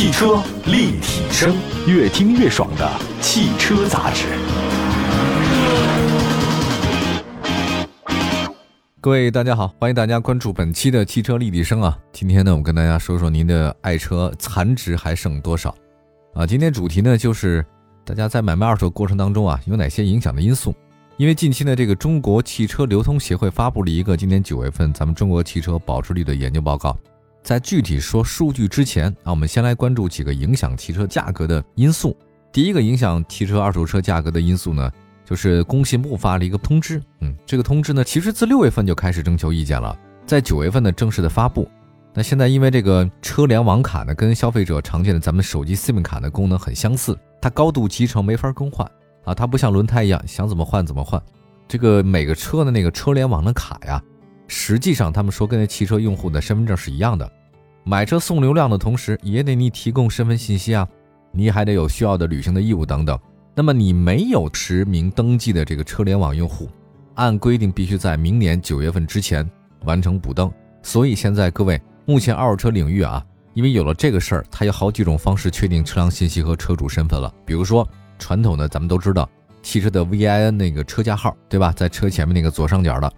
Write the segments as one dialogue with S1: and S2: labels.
S1: 汽车立体声，越听越爽的汽车杂志。
S2: 各位大家好，欢迎大家关注本期的汽车立体声啊。今天呢，我跟大家说说您的爱车残值还剩多少啊？今天主题呢就是大家在买卖二手过程当中啊，有哪些影响的因素？因为近期呢，这个中国汽车流通协会发布了一个今年九月份咱们中国汽车保值率的研究报告。在具体说数据之前啊，我们先来关注几个影响汽车价格的因素。第一个影响汽车二手车价格的因素呢，就是工信部发了一个通知。嗯，这个通知呢，其实自六月份就开始征求意见了，在九月份呢正式的发布。那现在因为这个车联网卡呢，跟消费者常见的咱们手机 SIM 卡的功能很相似，它高度集成，没法更换。啊，它不像轮胎一样，想怎么换怎么换。这个每个车的那个车联网的卡呀，实际上他们说跟那汽车用户的身份证是一样的。买车送流量的同时，也得你提供身份信息啊，你还得有需要的履行的义务等等。那么你没有实名登记的这个车联网用户，按规定必须在明年九月份之前完成补登。所以现在各位，目前二手车领域啊，因为有了这个事儿，它有好几种方式确定车辆信息和车主身份了，比如说。传统的咱们都知道，汽车的 VIN 那个车架号，对吧？在车前面那个左上角的，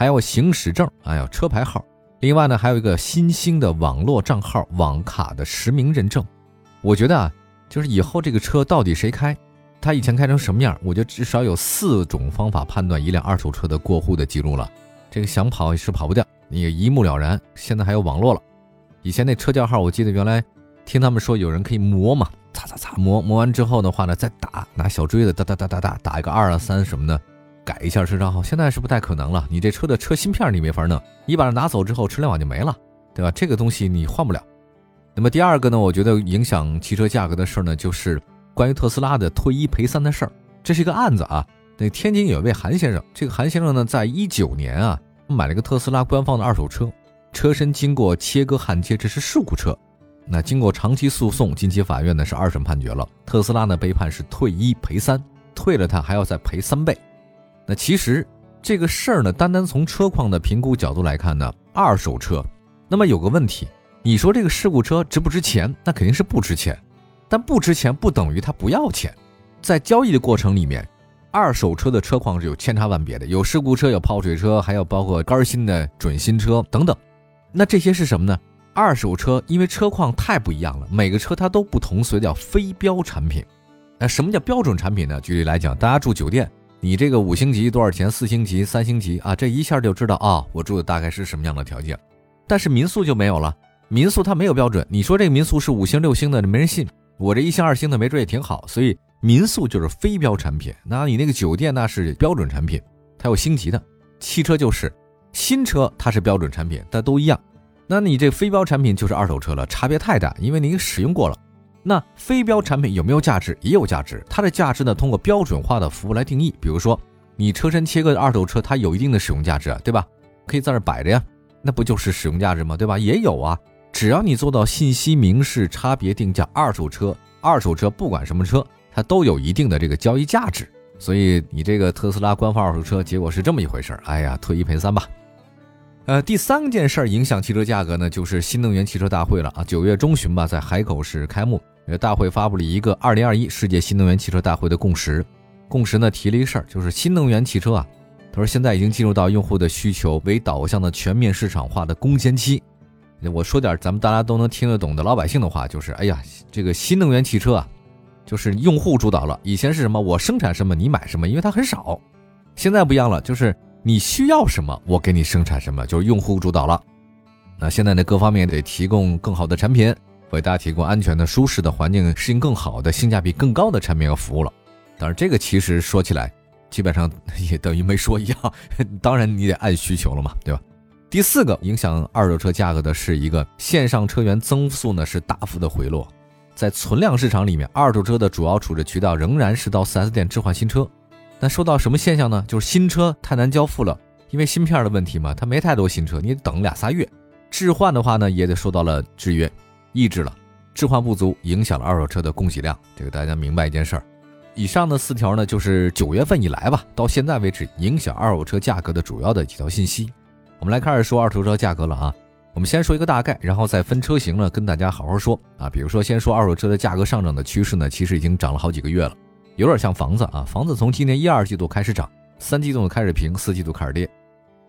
S2: 还有行驶证，哎呦，车牌号。另外呢，还有一个新兴的网络账号网卡的实名认证。我觉得啊，就是以后这个车到底谁开，他以前开成什么样，我觉得至少有四种方法判断一辆二手车的过户的记录了。这个想跑也是跑不掉，你也一目了然。现在还有网络了，以前那车架号，我记得原来听他们说有人可以磨嘛。擦擦擦磨磨完之后的话呢，再打拿小锥子哒哒哒哒哒打一个二啊三什么的，改一下车账号。现在是不太可能了，你这车的车芯片你没法弄，你把它拿走之后，车联网就没了，对吧？这个东西你换不了。那么第二个呢，我觉得影响汽车价格的事儿呢，就是关于特斯拉的退一赔三的事儿。这是一个案子啊。那天津有一位韩先生，这个韩先生呢，在一九年啊买了个特斯拉官方的二手车，车身经过切割焊接，这是事故车。那经过长期诉讼，近期法院呢是二审判决了，特斯拉呢被判是退一赔三，退了他还要再赔三倍。那其实这个事儿呢，单单从车况的评估角度来看呢，二手车，那么有个问题，你说这个事故车值不值钱？那肯定是不值钱，但不值钱不等于它不要钱。在交易的过程里面，二手车的车况是有千差万别的，有事故车，有泡水车，还有包括肝新的准新车等等。那这些是什么呢？二手车因为车况太不一样了，每个车它都不同，所以叫非标产品。那什么叫标准产品呢？举例来讲，大家住酒店，你这个五星级多少钱？四星级、三星级啊，这一下就知道啊，我住的大概是什么样的条件。但是民宿就没有了，民宿它没有标准。你说这个民宿是五星、六星的，没人信。我这一星、二星的没准也挺好，所以民宿就是非标产品。那你那个酒店那是标准产品，它有星级的。汽车就是新车，它是标准产品，但都一样。那你这非标产品就是二手车了，差别太大，因为您使用过了。那非标产品有没有价值？也有价值。它的价值呢，通过标准化的服务来定义。比如说，你车身切割的二手车，它有一定的使用价值，对吧？可以在那摆着呀，那不就是使用价值吗？对吧？也有啊，只要你做到信息明示、差别定价，二手车，二手车不管什么车，它都有一定的这个交易价值。所以你这个特斯拉官方二手车，结果是这么一回事儿哎呀，退一赔三吧。呃，第三件事儿影响汽车价格呢，就是新能源汽车大会了啊。九月中旬吧，在海口市开幕，大会发布了一个二零二一世界新能源汽车大会的共识。共识呢提了一事儿，就是新能源汽车啊，他说现在已经进入到用户的需求为导向的全面市场化的攻坚期。我说点咱们大家都能听得懂的老百姓的话，就是哎呀，这个新能源汽车啊，就是用户主导了。以前是什么？我生产什么你买什么，因为它很少。现在不一样了，就是。你需要什么，我给你生产什么，就是用户主导了。那现在呢，各方面得提供更好的产品，为大家提供安全的、舒适的环境，适应更好的、性价比更高的产品和服务了。当然，这个其实说起来，基本上也等于没说一样。当然，你得按需求了嘛，对吧？第四个影响二手车价格的是一个线上车源增速呢是大幅的回落，在存量市场里面，二手车的主要处置渠道仍然是到 4S 店置换新车。那受到什么现象呢？就是新车太难交付了，因为芯片的问题嘛，它没太多新车，你等俩仨月。置换的话呢，也得受到了制约，抑制了，置换不足，影响了二手车的供给量。这个大家明白一件事儿。以上的四条呢，就是九月份以来吧，到现在为止影响二手车价格的主要的几条信息。我们来开始说二手车价格了啊。我们先说一个大概，然后再分车型呢跟大家好好说啊。比如说，先说二手车的价格上涨的趋势呢，其实已经涨了好几个月了，有点像房子啊。房子从今年一二季度开始涨，三季度开始平，四季度开始跌。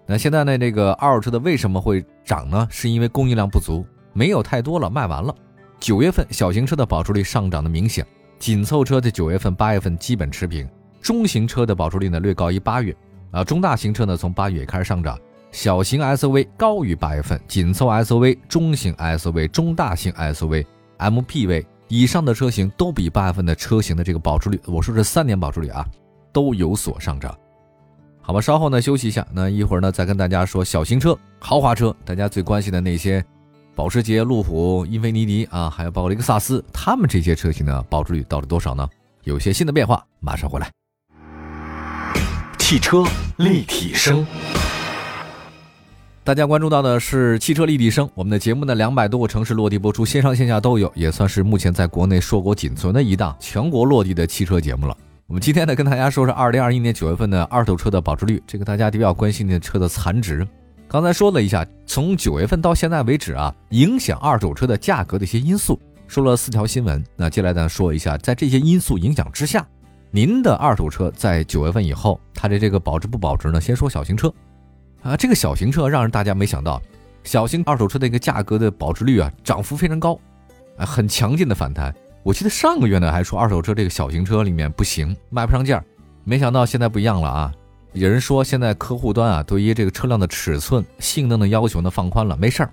S2: 那现在呢，这个二手车的为什么会涨呢？是因为供应量不足，没有太多了，卖完了。九月份小型车的保值率上涨的明显，紧凑车的九月份、八月份基本持平，中型车的保值率呢略高于八月。啊，中大型车呢，从八月开始上涨，小型 SUV 高于八月份，紧凑 SUV、中型 SUV、中大型 SUV、MPV 以上的车型都比八月份的车型的这个保值率，我说是三年保值率啊，都有所上涨。好吧，稍后呢休息一下，那一会儿呢再跟大家说小型车、豪华车，大家最关心的那些，保时捷、路虎、英菲尼迪啊，还有包括雷克萨斯，他们这些车型的保值率到底多少呢？有些新的变化，马上回来。
S1: 汽车立体声，
S2: 大家关注到的是汽车立体声。我们的节目呢，两百多个城市落地播出，线上线下都有，也算是目前在国内硕果仅存的一档全国落地的汽车节目了。我们今天呢，跟大家说说二零二一年九月份的二手车的保值率，这个大家比较关心的车的残值。刚才说了一下，从九月份到现在为止啊，影响二手车的价格的一些因素，说了四条新闻。那接下来呢，说一下在这些因素影响之下。您的二手车在九月份以后，它的这个保值不保值呢？先说小型车，啊，这个小型车让人大家没想到，小型二手车的一个价格的保值率啊，涨幅非常高，啊，很强劲的反弹。我记得上个月呢还说二手车这个小型车里面不行，卖不上价，没想到现在不一样了啊！有人说现在客户端啊对于这个车辆的尺寸、性能的要求呢放宽了，没事儿，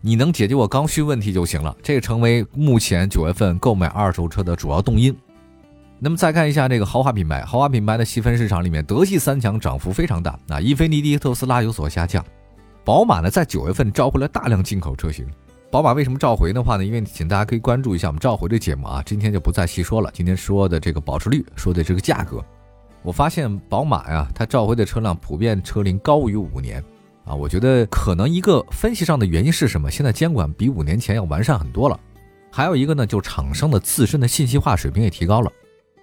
S2: 你能解决我刚需问题就行了，这个成为目前九月份购买二手车的主要动因。那么再看一下这个豪华品牌，豪华品牌的细分市场里面，德系三强涨幅非常大啊，英菲尼迪、特斯拉有所下降，宝马呢在九月份召回了大量进口车型。宝马为什么召回的话呢？因为请大家可以关注一下我们召回的节目啊，今天就不再细说了。今天说的这个保值率，说的这个价格，我发现宝马呀，它召回的车辆普遍车龄高于五年啊，我觉得可能一个分析上的原因是什么？现在监管比五年前要完善很多了，还有一个呢，就厂商的自身的信息化水平也提高了。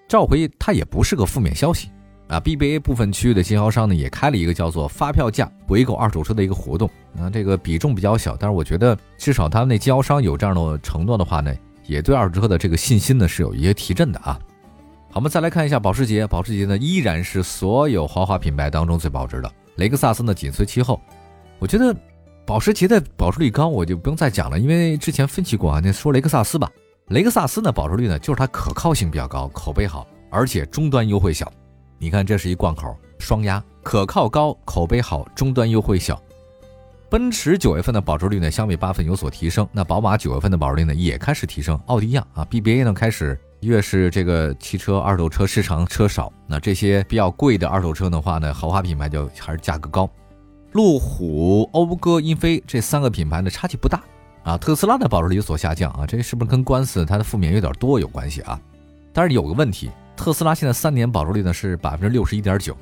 S2: 召回它也不是个负面消息啊！BBA 部分区域的经销商呢，也开了一个叫做发票价回购二手车的一个活动啊，这个比重比较小，但是我觉得至少他们那经销商有这样的承诺的话呢，也对二手车的这个信心呢是有一些提振的啊。好，我们再来看一下保时捷，保时捷呢依然是所有豪华品牌当中最保值的，雷克萨斯呢紧随其后。我觉得保时捷的保值率高，我就不用再讲了，因为之前分析过啊，那说雷克萨斯吧。雷克萨斯呢，保值率呢，就是它可靠性比较高，口碑好，而且终端优惠小。你看，这是一贯口，双压，可靠高，口碑好，终端优惠小。奔驰九月份的保值率呢，相比八月份有所提升。那宝马九月份的保值率呢，也开始提升。奥迪一样啊，BBA 呢开始越是这个汽车二手车市场车少，那这些比较贵的二手车的话呢，豪华品牌就还是价格高。路虎、讴歌、英菲这三个品牌呢，差距不大。啊，特斯拉的保值率有所下降啊，这是不是跟官司它的负面有点多有关系啊？但是有个问题，特斯拉现在三年保值率呢是百分之六十一点九，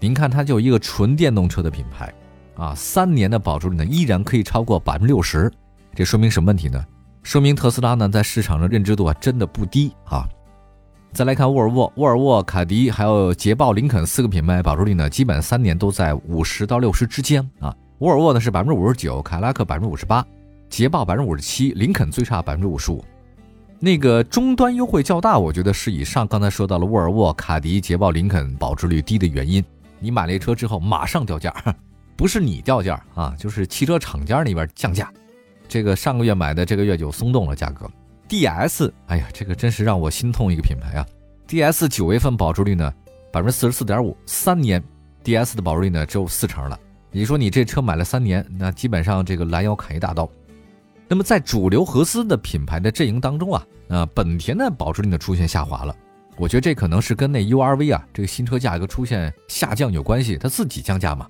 S2: 您看它就一个纯电动车的品牌啊，三年的保值率呢依然可以超过百分之六十，这说明什么问题呢？说明特斯拉呢在市场上认知度啊真的不低啊。再来看沃尔沃、沃尔沃、卡迪还有捷豹、林肯四个品牌保值率呢，基本三年都在五十到六十之间啊。沃尔沃呢是百分之五十九，凯拉克百分之五十八。捷豹百分之五十七，林肯最差百分之五十五，那个终端优惠较大，我觉得是以上刚才说到了沃尔沃、卡迪、捷豹、林肯保值率低的原因。你买了一车之后马上掉价，不是你掉价啊，就是汽车厂家那边降价。这个上个月买的，这个月就松动了价格。DS，哎呀，这个真是让我心痛一个品牌啊。DS 九月份保值率呢百分之四十四点五，三年 DS 的保值率呢只有四成了。你说你这车买了三年，那基本上这个拦腰砍一大刀。那么在主流合资的品牌的阵营当中啊，呃，本田的保值率呢出现下滑了。我觉得这可能是跟那 URV 啊这个新车价格出现下降有关系，它自己降价嘛。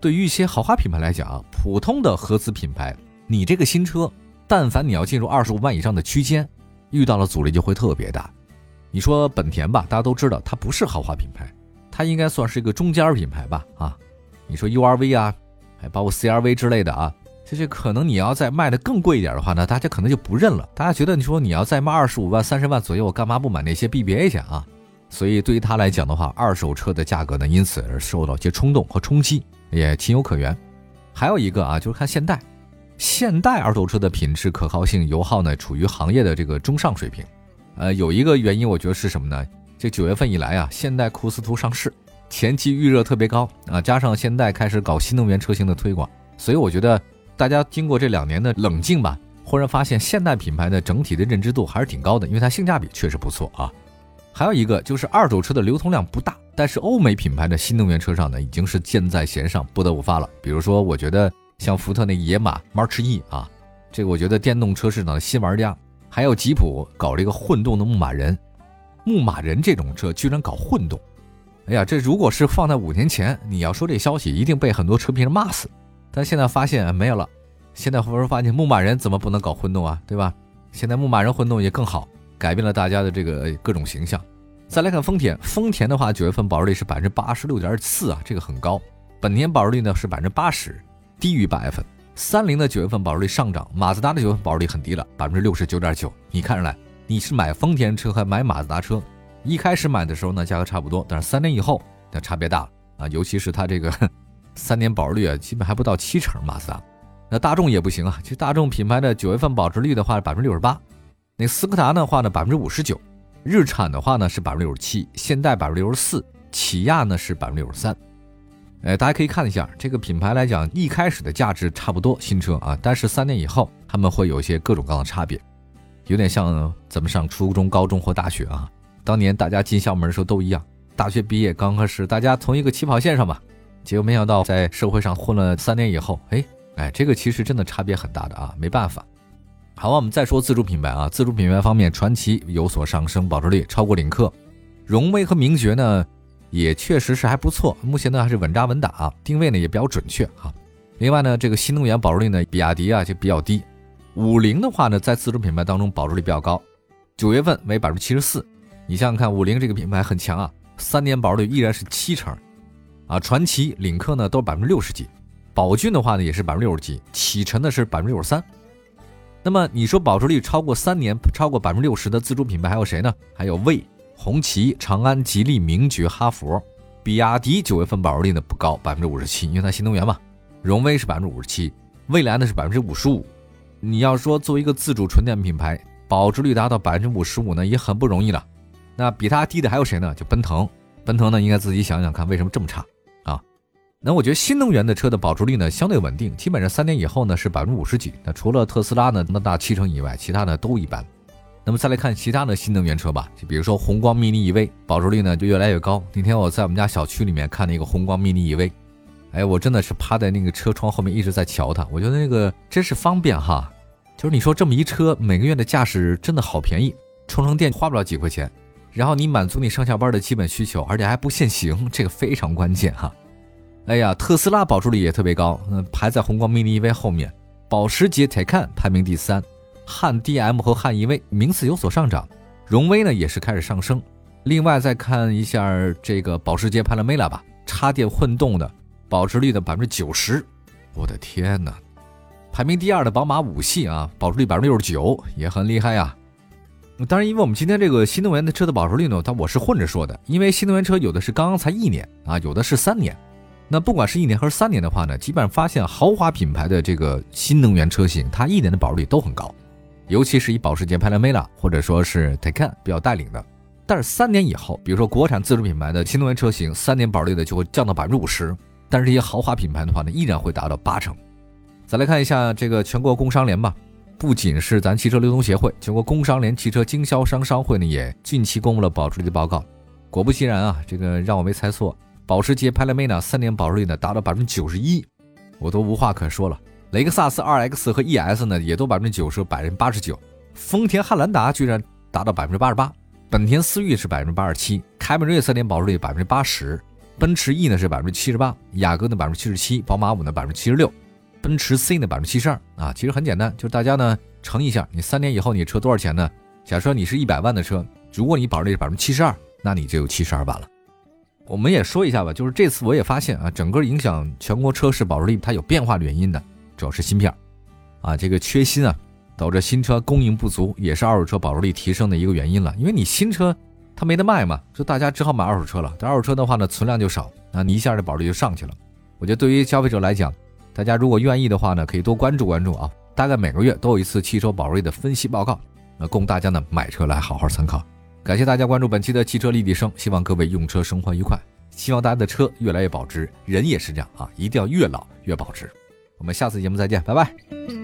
S2: 对于一些豪华品牌来讲，普通的合资品牌，你这个新车，但凡你要进入二十五万以上的区间，遇到了阻力就会特别大。你说本田吧，大家都知道它不是豪华品牌，它应该算是一个中间品牌吧？啊，你说 URV 啊，还包括 CRV 之类的啊。这这可能你要再卖的更贵一点的话呢，大家可能就不认了。大家觉得你说你要再卖二十五万、三十万左右，我干嘛不买那些 BBA 去啊？所以对于他来讲的话，二手车的价格呢，因此而受到一些冲动和冲击，也情有可原。还有一个啊，就是看现代，现代二手车的品质、可靠性、油耗呢，处于行业的这个中上水平。呃，有一个原因，我觉得是什么呢？这九月份以来啊，现代库斯图上市，前期预热特别高啊，加上现代开始搞新能源车型的推广，所以我觉得大家经过这两年的冷静吧，忽然发现现代品牌的整体的认知度还是挺高的，因为它性价比确实不错啊。还有一个就是二手车的流通量不大，但是欧美品牌的新能源车上呢，已经是箭在弦上，不得不发了。比如说，我觉得像福特那野马 March E 啊，这个我觉得电动车市场的新玩家。还有吉普搞这个混动的牧马人，牧马人这种车居然搞混动，哎呀，这如果是放在五年前，你要说这消息一定被很多车评人骂死。但现在发现没有了，现在忽然发现牧马人怎么不能搞混动啊？对吧？现在牧马人混动也更好，改变了大家的这个各种形象。再来看丰田，丰田的话九月份保值率是百分之八十六点四啊，这个很高。本田保值率呢是百分之八十，低于八月份。三菱的九月份保值率上涨，马自达的九月份保值率很低了，百分之六十九点九。你看出来你是买丰田车还买马自达车？一开始买的时候呢，价格差不多，但是三年以后那差别大了啊！尤其是它这个三年保值率啊，基本还不到七成。马自达，那大众也不行啊。其实大众品牌的九月份保值率的话百分之六十八，那斯柯达的话呢百分之五十九，日产的话呢是百分之六十七，现代百分之六十四，起亚呢是百分之六十三。哎，大家可以看一下这个品牌来讲，一开始的价值差不多，新车啊，但是三年以后他们会有一些各种各样的差别，有点像咱们上初中、高中或大学啊，当年大家进校门的时候都一样，大学毕业刚开始大家从一个起跑线上吧，结果没想到在社会上混了三年以后，哎哎，这个其实真的差别很大的啊，没办法。好，我们再说自主品牌啊，自主品牌方面，传祺有所上升，保值率超过领克，荣威和名爵呢。也确实是还不错，目前呢还是稳扎稳打啊，定位呢也比较准确啊。另外呢，这个新能源保值率呢，比亚迪啊就比较低。五菱的话呢，在自主品牌当中保值率比较高，九月份为百分之七十四。你想想看，五菱这个品牌很强啊，三年保值率依然是七成啊。传祺、领克呢都是百分之六十几，宝骏的话呢也是百分之六十几，启辰的是百分之六十三。那么你说保值率超过三年超过百分之六十的自主品牌还有谁呢？还有魏。红旗、长安、吉利、名爵、哈弗、比亚迪九月份保值率呢不高，百分之五十七，因为它新能源嘛。荣威是百分之五十七，蔚来呢是百分之五十五。你要说作为一个自主纯电品牌，保值率达到百分之五十五呢也很不容易了。那比它低的还有谁呢？就奔腾。奔腾呢应该自己想想看，为什么这么差？那我觉得新能源的车的保值率呢相对稳定，基本上三年以后呢是百分之五十几。那除了特斯拉呢能达七成以外，其他的都一般。那么再来看其他的新能源车吧，就比如说宏光 mini EV，保值率呢就越来越高。那天我在我们家小区里面看那个宏光 mini EV，哎，我真的是趴在那个车窗后面一直在瞧它，我觉得那个真是方便哈。就是你说这么一车，每个月的驾驶真的好便宜，充充电花不了几块钱，然后你满足你上下班的基本需求，而且还不限行，这个非常关键哈。哎呀，特斯拉保值率也特别高，嗯，排在宏光 mini EV 后面，保时捷 Taycan 排名第三。汉 DM 和汉 EV 名次有所上涨，荣威呢也是开始上升。另外再看一下这个保时捷 Panamera 吧，插电混动的保值率的百分之九十，我的天哪！排名第二的宝马五系啊，保值率百分之六十九，也很厉害呀。当然，因为我们今天这个新能源的车的保值率呢，它我是混着说的，因为新能源车有的是刚刚才一年啊，有的是三年。那不管是一年还是三年的话呢，基本上发现豪华品牌的这个新能源车型，它一年的保值率都很高。尤其是以保时捷 Panamera 或者说是 Taycan 比较带领的，但是三年以后，比如说国产自主品牌的新能源车型，三年保值率的就会降到百分之五十，但是这些豪华品牌的话呢，依然会达到八成。再来看一下这个全国工商联吧，不仅是咱汽车流通协会，全国工商联汽车经销商商会呢也近期公布了保值率的报告。果不其然啊，这个让我没猜错，保时捷 Panamera 三年保值率呢达到百分之九十一，我都无话可说了。雷克萨斯 2X 和 ES 呢，也都百分之九十、百分之八十九。丰田汉兰达居然达到百分之八十八，本田思域是百分之八十七，凯美瑞三年保值率百分之八十，奔驰 E 呢是百分之七十八，雅阁呢百分之七十七，宝马五呢百分之七十六，奔驰 C 呢百分之七十二。啊，其实很简单，就是大家呢乘一下，你三年以后你车多少钱呢？假设你是一百万的车，如果你保值率是百分之七十二，那你就有七十二万了。我们也说一下吧，就是这次我也发现啊，整个影响全国车市保值率它有变化的原因的。主要是芯片，啊，这个缺芯啊，导致新车供应不足，也是二手车保值率提升的一个原因了。因为你新车它没得卖嘛，就大家只好买二手车了。但二手车的话呢，存量就少，那你一下这保值率就上去了。我觉得对于消费者来讲，大家如果愿意的话呢，可以多关注关注啊。大概每个月都有一次汽车保值率的分析报告，那供大家呢买车来好好参考。感谢大家关注本期的汽车立体声，希望各位用车生活愉快，希望大家的车越来越保值，人也是这样啊，一定要越老越保值。我们下次节目再见，拜拜。